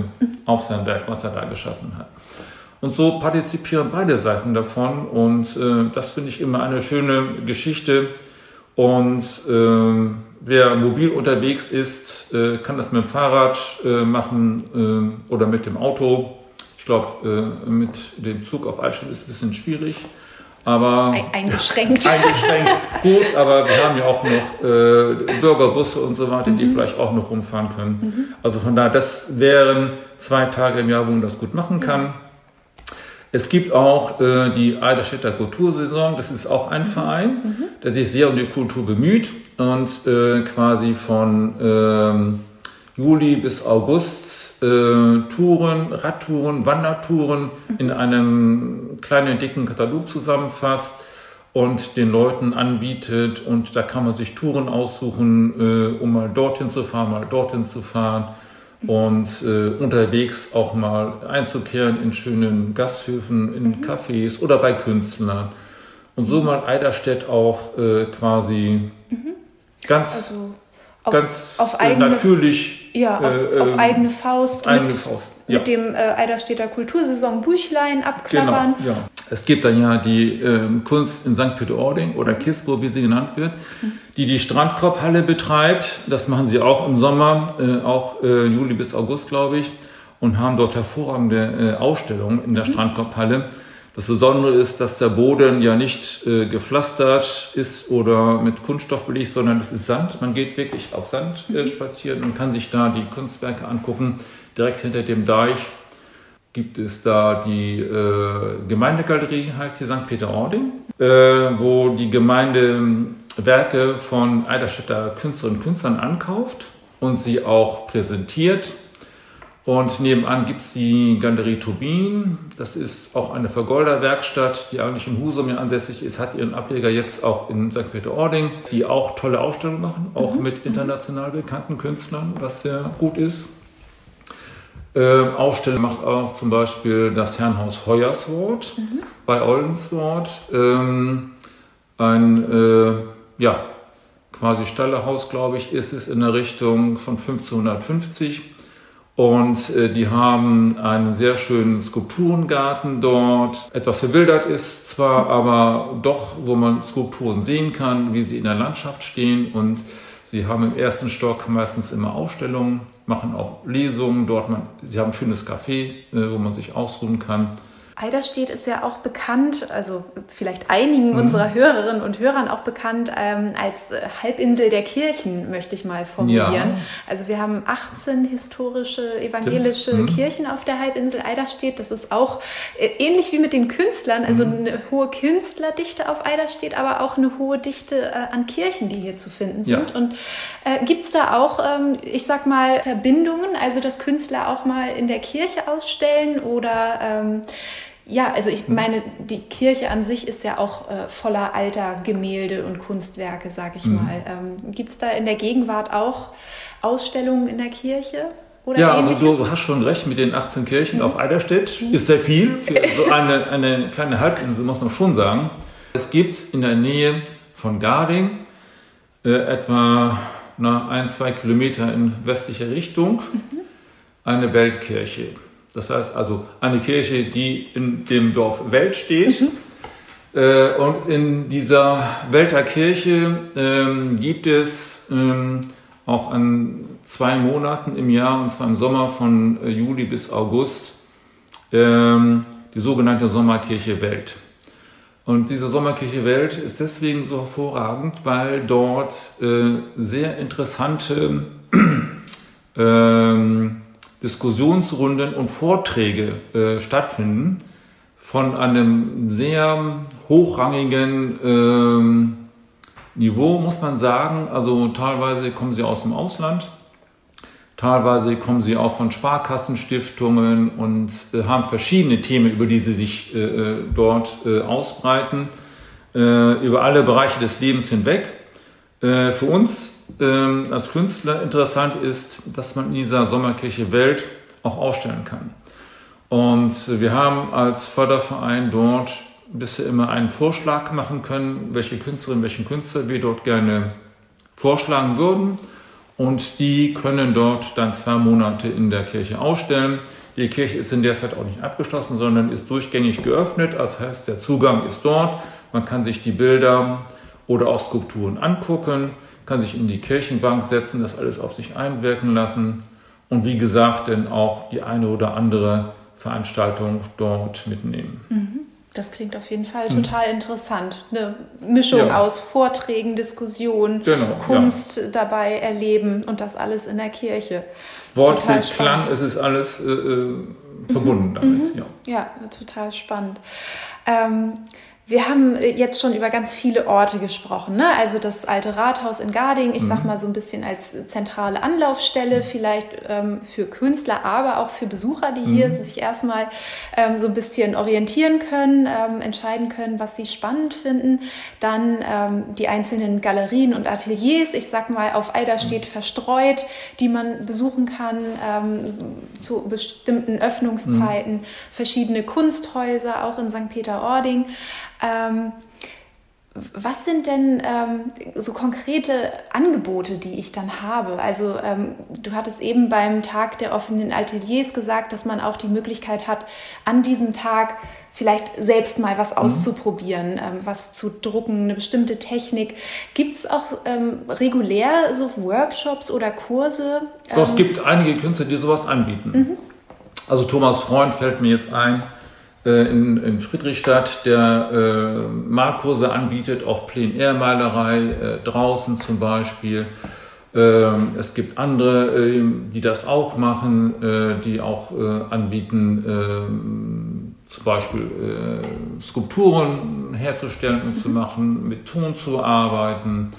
auf sein Werk, was er da geschaffen hat. Und so partizipieren beide Seiten davon und äh, das finde ich immer eine schöne Geschichte. Und äh, wer mobil unterwegs ist, äh, kann das mit dem Fahrrad äh, machen äh, oder mit dem Auto. Glaube, äh, mit dem Zug auf Altstadt ist es ein bisschen schwierig. Aber eingeschränkt. eingeschränkt. Gut, aber wir haben ja auch noch äh, Bürgerbusse und so weiter, die mhm. vielleicht auch noch rumfahren können. Mhm. Also von daher, das wären zwei Tage im Jahr, wo man das gut machen kann. Mhm. Es gibt auch äh, die Eiderstädter Kultursaison. Das ist auch ein mhm. Verein, mhm. der sich sehr um die Kultur bemüht und äh, quasi von ähm, Juli bis August Touren, Radtouren, Wandertouren in einem kleinen, dicken Katalog zusammenfasst und den Leuten anbietet. Und da kann man sich Touren aussuchen, äh, um mal dorthin zu fahren, mal dorthin zu fahren und äh, unterwegs auch mal einzukehren in schönen Gasthöfen, in mhm. Cafés oder bei Künstlern. Und so mal Eiderstedt auch äh, quasi mhm. ganz, also auf, ganz auf natürlich ja, auf, äh, auf ähm, eigene Faust. Eigene mit, Faust. Ja. mit dem äh, Eiderstädter Kultursaison Büchlein abklappern. Genau, ja. Es gibt dann ja die äh, Kunst in St. Peter-Ording oder KISPO, wie sie genannt wird, mhm. die die Strandkorbhalle betreibt. Das machen sie auch im Sommer, äh, auch äh, Juli bis August, glaube ich, und haben dort hervorragende äh, Ausstellungen in der mhm. Strandkorbhalle. Das Besondere ist, dass der Boden ja nicht äh, gepflastert ist oder mit Kunststoff belegt, sondern das ist Sand. Man geht wirklich auf Sand äh, spazieren und kann sich da die Kunstwerke angucken. Direkt hinter dem Deich gibt es da die äh, Gemeindegalerie, heißt sie St. Peter-Ording, äh, wo die Gemeinde Werke von Eiderstädter Künstlerinnen und Künstlern ankauft und sie auch präsentiert und nebenan gibt es die Galerie Turbin. Das ist auch eine Vergolderwerkstatt, die eigentlich in Husum ja ansässig ist, hat ihren Ableger jetzt auch in St. Peter-Ording, die auch tolle Ausstellungen machen, auch mhm. mit international bekannten Künstlern, was sehr gut ist. Äh, Ausstellung macht auch zum Beispiel das Herrenhaus Hoyerswort mhm. bei Oldenswort. Ähm, ein, äh, ja, quasi Stallehaus, glaube ich, ist es in der Richtung von 1550 und äh, die haben einen sehr schönen Skulpturengarten dort. Etwas verwildert ist zwar, aber doch, wo man Skulpturen sehen kann, wie sie in der Landschaft stehen. Und sie haben im ersten Stock meistens immer Ausstellungen, machen auch Lesungen dort. Man, sie haben ein schönes Café, äh, wo man sich ausruhen kann. Eiderstedt ist ja auch bekannt, also vielleicht einigen mhm. unserer Hörerinnen und Hörern auch bekannt ähm, als äh, Halbinsel der Kirchen, möchte ich mal formulieren. Ja. Also wir haben 18 historische evangelische mhm. Kirchen auf der Halbinsel Eiderstedt. Das ist auch äh, ähnlich wie mit den Künstlern, also mhm. eine hohe Künstlerdichte auf Eiderstedt, aber auch eine hohe Dichte äh, an Kirchen, die hier zu finden sind. Ja. Und äh, gibt es da auch, ähm, ich sag mal, Verbindungen, also dass Künstler auch mal in der Kirche ausstellen oder ähm, ja, also ich meine, die Kirche an sich ist ja auch äh, voller alter Gemälde und Kunstwerke, sag ich mhm. mal. Ähm, Gibt es da in der Gegenwart auch Ausstellungen in der Kirche? Oder ja, also ähnliches? also du, hast schon recht mit den 18 Kirchen mhm. auf Eiderstedt. Mhm. Ist sehr viel für so eine, eine kleine Halbinsel, muss man schon sagen. Es gibt in der Nähe von Garding äh, etwa na, ein, zwei Kilometer in westlicher Richtung mhm. eine Weltkirche. Das heißt also eine Kirche, die in dem Dorf Welt steht. Mhm. Äh, und in dieser Welter Kirche ähm, gibt es ähm, auch an zwei Monaten im Jahr, und zwar im Sommer von äh, Juli bis August, ähm, die sogenannte Sommerkirche Welt. Und diese Sommerkirche Welt ist deswegen so hervorragend, weil dort äh, sehr interessante ähm, Diskussionsrunden und Vorträge äh, stattfinden von einem sehr hochrangigen ähm, Niveau, muss man sagen. Also teilweise kommen sie aus dem Ausland, teilweise kommen sie auch von Sparkassenstiftungen und äh, haben verschiedene Themen, über die sie sich äh, äh dort äh, ausbreiten, äh, über alle Bereiche des Lebens hinweg. Äh, für uns ähm, als Künstler interessant ist, dass man in dieser Sommerkirche Welt auch ausstellen kann. Und wir haben als Förderverein dort bisher immer einen Vorschlag machen können, welche Künstlerin, welchen Künstler wir dort gerne vorschlagen würden. Und die können dort dann zwei Monate in der Kirche ausstellen. Die Kirche ist in der Zeit auch nicht abgeschlossen, sondern ist durchgängig geöffnet. Das heißt, der Zugang ist dort. Man kann sich die Bilder oder auch Skulpturen angucken, kann sich in die Kirchenbank setzen, das alles auf sich einwirken lassen und wie gesagt, dann auch die eine oder andere Veranstaltung dort mitnehmen. Mhm. Das klingt auf jeden Fall total mhm. interessant. Eine Mischung ja. aus Vorträgen, Diskussionen, genau, Kunst ja. dabei erleben und das alles in der Kirche. Wort, Bild, Klang, es ist alles äh, äh verbunden mhm. damit. Mhm. Ja. ja, total spannend. Ähm, wir haben äh, jetzt schon über ganz viele Orte gesprochen. Ne? Also das alte Rathaus in Garding, ich mhm. sag mal so ein bisschen als zentrale Anlaufstelle, mhm. vielleicht ähm, für Künstler, aber auch für Besucher, die hier mhm. sich erstmal ähm, so ein bisschen orientieren können, ähm, entscheiden können, was sie spannend finden. Dann ähm, die einzelnen Galerien und Ateliers, ich sag mal, auf Eiderstedt mhm. verstreut, die man besuchen kann ähm, zu bestimmten Öffnungszeiten. Mhm. Verschiedene Kunsthäuser, auch in St. Peter-Ording. Ähm, was sind denn ähm, so konkrete Angebote, die ich dann habe? Also ähm, du hattest eben beim Tag der offenen Ateliers gesagt, dass man auch die Möglichkeit hat, an diesem Tag vielleicht selbst mal was mhm. auszuprobieren, ähm, was zu drucken, eine bestimmte Technik. Gibt es auch ähm, regulär so Workshops oder Kurse? Doch, es ähm, gibt einige Künstler, die sowas anbieten. Mhm. Also Thomas Freund fällt mir jetzt ein in, in, Friedrichstadt, der äh, Malkurse anbietet, auch Plein-Air-Malerei äh, draußen zum Beispiel. Ähm, es gibt andere, äh, die das auch machen, äh, die auch äh, anbieten, ähm, zum Beispiel Skulpturen herzustellen und zu mhm. machen, mit Ton zu arbeiten.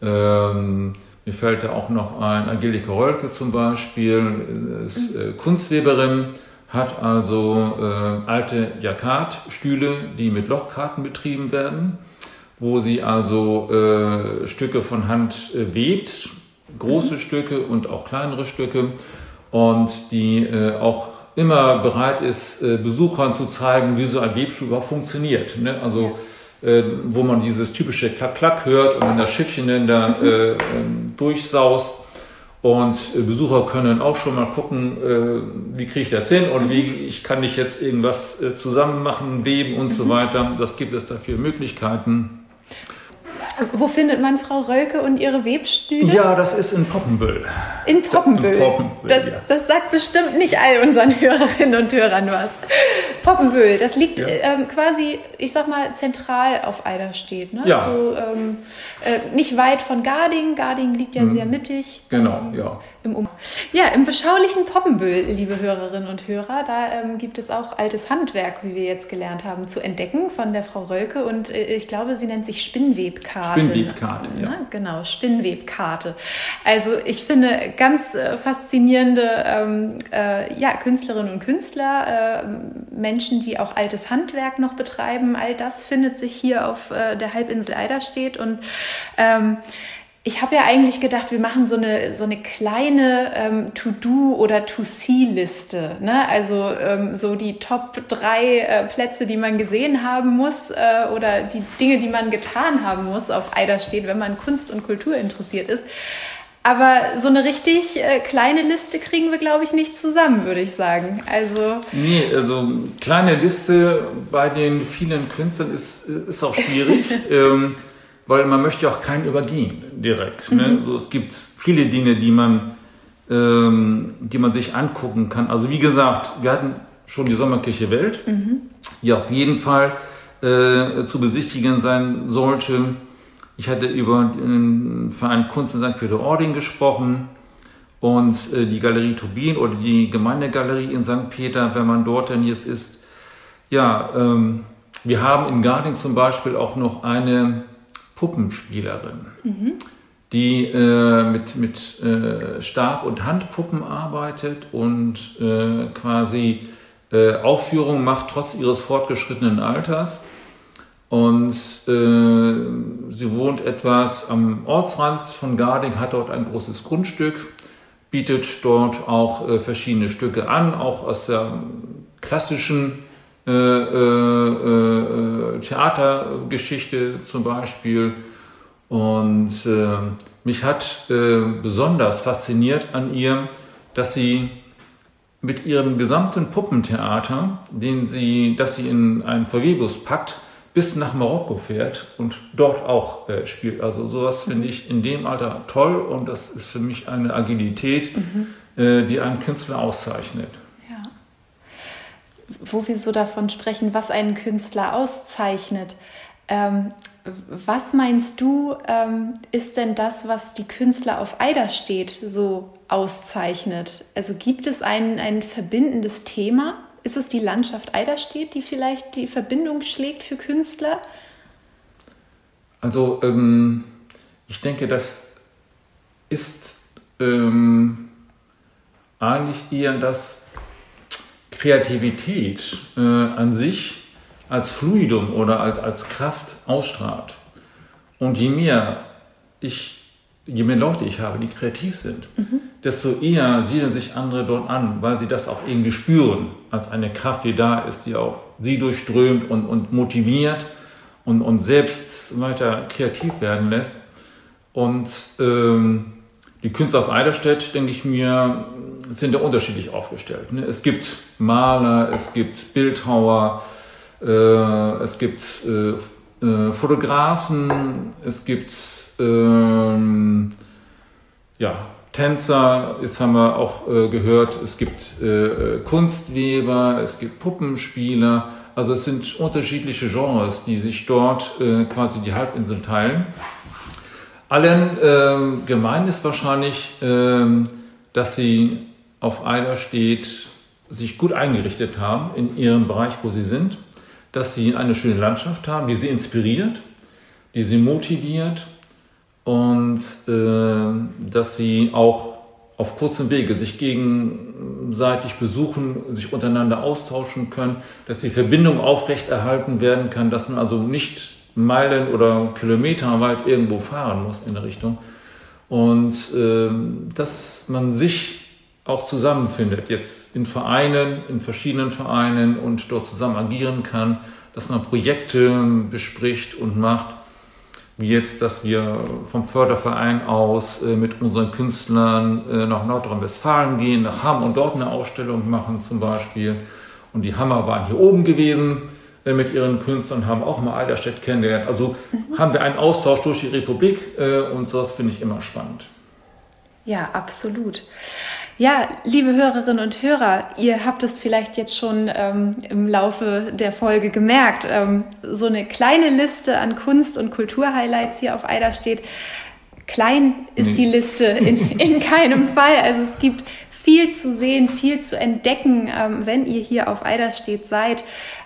Ähm, mir fällt da auch noch ein Angelika Rölke zum Beispiel, ist mhm. Kunstweberin hat also äh, alte Jacquard-Stühle, die mit Lochkarten betrieben werden, wo sie also äh, Stücke von Hand äh, webt, große mhm. Stücke und auch kleinere Stücke und die äh, auch immer bereit ist, äh, Besuchern zu zeigen, wie so ein Webstuhl überhaupt funktioniert. Ne? Also äh, wo man dieses typische Klack-Klack hört und wenn das Schiffchen dann da mhm. ähm, durchsaust, und äh, Besucher können auch schon mal gucken, äh, wie kriege ich das hin und wie ich kann ich jetzt irgendwas äh, zusammen machen, weben und so mhm. weiter. Das gibt es dafür Möglichkeiten. Wo findet man Frau Rölke und ihre Webstühle? Ja, das ist in Poppenbüll. In Poppenbüll. In Poppenbüll das, ja. das sagt bestimmt nicht all unseren Hörerinnen und Hörern was. Poppenbüll, das liegt ja. ähm, quasi, ich sag mal, zentral auf Eiderstedt. Ne? Ja. So, ähm, äh, nicht weit von Garding. Garding liegt ja mhm. sehr mittig. Genau, ähm, ja im um ja, im beschaulichen Poppenbüll, liebe Hörerinnen und Hörer, da ähm, gibt es auch altes Handwerk, wie wir jetzt gelernt haben, zu entdecken von der Frau Rölke. Und äh, ich glaube, sie nennt sich Spinnwebkarte. Spinnwebkarte, ja. Na, genau, Spinnwebkarte. Also ich finde ganz äh, faszinierende ähm, äh, ja, Künstlerinnen und Künstler, äh, Menschen, die auch altes Handwerk noch betreiben. All das findet sich hier auf äh, der Halbinsel Eiderstedt und ähm, ich habe ja eigentlich gedacht, wir machen so eine, so eine kleine ähm, To-Do- oder To-See-Liste. Ne? Also ähm, so die Top drei äh, Plätze, die man gesehen haben muss äh, oder die Dinge, die man getan haben muss auf Eiderstedt, wenn man Kunst und Kultur interessiert ist. Aber so eine richtig äh, kleine Liste kriegen wir, glaube ich, nicht zusammen, würde ich sagen. Also nee, also kleine Liste bei den vielen Künstlern ist, ist auch schwierig. ähm, weil man möchte auch keinen übergehen direkt. Ne? Mhm. Ne? So, es gibt viele Dinge, die man, ähm, die man sich angucken kann. Also wie gesagt, wir hatten schon die Sommerkirche Welt, mhm. die auf jeden Fall äh, zu besichtigen sein sollte. Ich hatte über den Verein Kunst in St. Peter-Ording gesprochen und äh, die Galerie Turbin oder die Gemeindegalerie in St. Peter, wenn man dort denn jetzt ist. Ja, ähm, wir haben in Garding zum Beispiel auch noch eine Puppenspielerin, mhm. die äh, mit, mit äh, Stab- und Handpuppen arbeitet und äh, quasi äh, Aufführungen macht, trotz ihres fortgeschrittenen Alters. Und äh, sie wohnt etwas am Ortsrand von Garding, hat dort ein großes Grundstück, bietet dort auch äh, verschiedene Stücke an, auch aus der klassischen äh, äh, äh, Theatergeschichte zum Beispiel. Und mich hat besonders fasziniert an ihr, dass sie mit ihrem gesamten Puppentheater, den sie, das sie in einen VW-Bus packt, bis nach Marokko fährt und dort auch äh, spielt. Also sowas finde ich in dem Alter toll und das ist für mich eine Agilität, mhm. äh, die einen Künstler auszeichnet wo wir so davon sprechen, was einen Künstler auszeichnet. Ähm, was meinst du, ähm, ist denn das, was die Künstler auf Eiderstedt so auszeichnet? Also gibt es ein, ein verbindendes Thema? Ist es die Landschaft Eiderstedt, die vielleicht die Verbindung schlägt für Künstler? Also ähm, ich denke, das ist ähm, eigentlich eher das, Kreativität äh, an sich als Fluidum oder als, als Kraft ausstrahlt. Und je mehr ich, je mehr Leute ich habe, die kreativ sind, mhm. desto eher siedeln sich andere dort an, weil sie das auch irgendwie spüren, als eine Kraft, die da ist, die auch sie durchströmt und, und motiviert und, und selbst weiter kreativ werden lässt. Und ähm, die Künstler auf Eiderstedt, denke ich mir, sind ja unterschiedlich aufgestellt. Ne? Es gibt Maler, es gibt Bildhauer, äh, es gibt äh, äh, Fotografen, es gibt ähm, ja, Tänzer, jetzt haben wir auch gehört, es gibt Kunstweber, es gibt Puppenspieler. Also es sind unterschiedliche Genres, die sich dort quasi die Halbinsel teilen. Allen ähm, gemein ist wahrscheinlich, ähm, dass sie auf einer steht, sich gut eingerichtet haben in ihrem Bereich, wo sie sind, dass sie eine schöne Landschaft haben, die sie inspiriert, die sie motiviert und äh, dass sie auch auf kurzem Wege sich gegenseitig besuchen, sich untereinander austauschen können, dass die Verbindung aufrechterhalten werden kann, dass man also nicht Meilen oder Kilometer weit irgendwo fahren muss in der Richtung und äh, dass man sich auch zusammenfindet, jetzt in Vereinen, in verschiedenen Vereinen und dort zusammen agieren kann, dass man Projekte bespricht und macht, wie jetzt, dass wir vom Förderverein aus äh, mit unseren Künstlern äh, nach Nordrhein-Westfalen gehen, nach Hamm und dort eine Ausstellung machen zum Beispiel. Und die Hammer waren hier oben gewesen mit ihren Künstlern, haben auch mal Eiderstedt kennengelernt. Also mhm. haben wir einen Austausch durch die Republik und sowas finde ich immer spannend. Ja, absolut. Ja, liebe Hörerinnen und Hörer, ihr habt es vielleicht jetzt schon ähm, im Laufe der Folge gemerkt. Ähm, so eine kleine Liste an Kunst- und Kulturhighlights hier auf Eider steht. Klein ist nee. die Liste in, in keinem Fall. Also es gibt viel zu sehen, viel zu entdecken, ähm, wenn ihr hier auf Eiderstedt seid.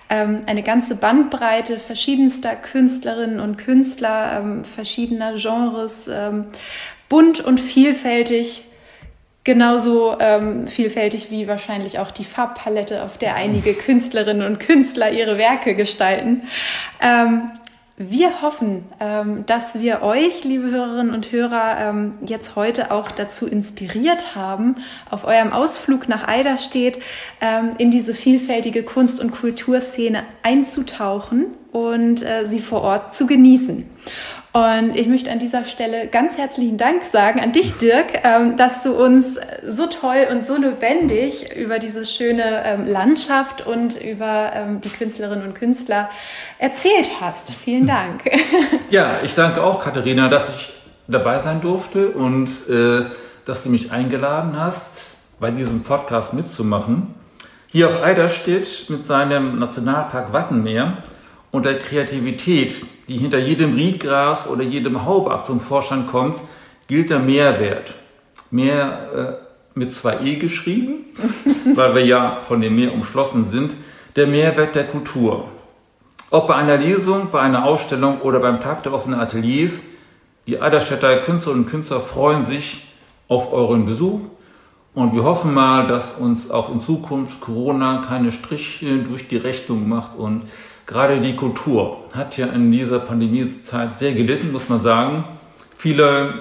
Ähm, eine ganze Bandbreite verschiedenster Künstlerinnen und Künstler, ähm, verschiedener Genres, ähm, bunt und vielfältig genauso ähm, vielfältig wie wahrscheinlich auch die Farbpalette, auf der einige Künstlerinnen und Künstler ihre Werke gestalten. Wir hoffen, ähm, dass wir euch, liebe Hörerinnen und Hörer, ähm, jetzt heute auch dazu inspiriert haben, auf eurem Ausflug nach Eiderstedt ähm, in diese vielfältige Kunst- und Kulturszene einzutauchen und äh, sie vor Ort zu genießen. Und ich möchte an dieser Stelle ganz herzlichen Dank sagen an dich, Dirk, ähm, dass du uns so toll und so lebendig über diese schöne ähm, Landschaft und über ähm, die Künstlerinnen und Künstler erzählt hast. Vielen Dank. Ja, ich danke auch, Katharina, dass ich dabei sein durfte und äh, dass du mich eingeladen hast, bei diesem Podcast mitzumachen. Hier auf Eiderstedt mit seinem Nationalpark Wattenmeer und der Kreativität, die hinter jedem Riedgras oder jedem Haubach zum Vorschein kommt, gilt der Mehrwert. Meer äh, mit zwei E geschrieben, weil wir ja von dem Meer umschlossen sind. Der Mehrwert der Kultur. Ob bei einer Lesung, bei einer Ausstellung oder beim Tag der offenen Ateliers, die Eiderstädter Künstlerinnen und Künstler freuen sich auf euren Besuch und wir hoffen mal, dass uns auch in Zukunft Corona keine Striche durch die Rechnung macht und gerade die Kultur hat ja in dieser Pandemiezeit sehr gelitten, muss man sagen. Viele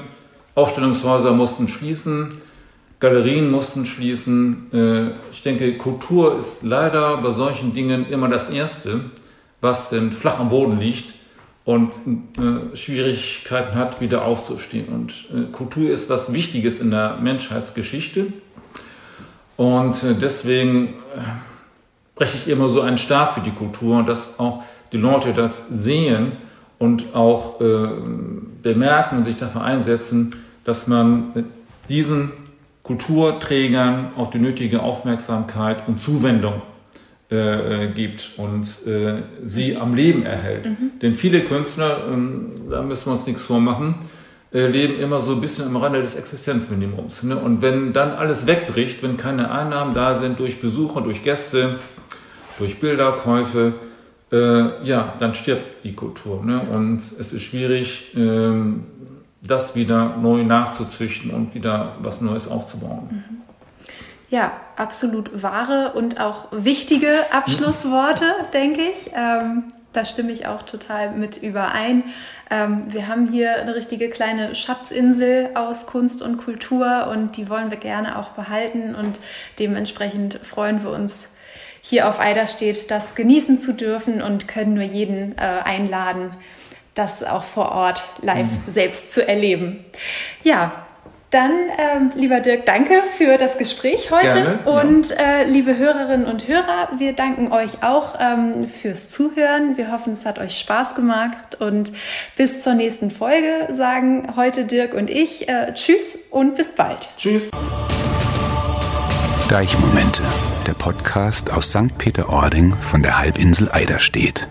Ausstellungshäuser mussten schließen, Galerien mussten schließen. Äh, ich denke, Kultur ist leider bei solchen Dingen immer das Erste was flach am Boden liegt und äh, Schwierigkeiten hat, wieder aufzustehen. Und äh, Kultur ist was Wichtiges in der Menschheitsgeschichte. Und deswegen breche ich immer so einen Stab für die Kultur, dass auch die Leute das sehen und auch äh, bemerken und sich dafür einsetzen, dass man diesen Kulturträgern auch die nötige Aufmerksamkeit und Zuwendung äh, äh, gibt und äh, sie am Leben erhält. Mhm. Denn viele Künstler, ähm, da müssen wir uns nichts vormachen, äh, leben immer so ein bisschen am Rande des Existenzminimums. Ne? Und wenn dann alles wegbricht, wenn keine Einnahmen da sind durch Besucher, durch Gäste, durch Bilderkäufe, äh, ja, dann stirbt die Kultur. Ne? Und es ist schwierig, ähm, das wieder neu nachzuzüchten und wieder was Neues aufzubauen. Mhm. Ja, absolut wahre und auch wichtige Abschlussworte, denke ich. Ähm, da stimme ich auch total mit überein. Ähm, wir haben hier eine richtige kleine Schatzinsel aus Kunst und Kultur und die wollen wir gerne auch behalten und dementsprechend freuen wir uns hier auf Eiderstedt, das genießen zu dürfen und können nur jeden äh, einladen, das auch vor Ort live mhm. selbst zu erleben. Ja, dann, ähm, lieber Dirk, danke für das Gespräch heute. Gerne, und ja. äh, liebe Hörerinnen und Hörer, wir danken euch auch ähm, fürs Zuhören. Wir hoffen, es hat euch Spaß gemacht. Und bis zur nächsten Folge sagen heute Dirk und ich äh, Tschüss und bis bald. Tschüss. Deichmomente, der Podcast aus St. Peter-Ording von der Halbinsel Eiderstedt.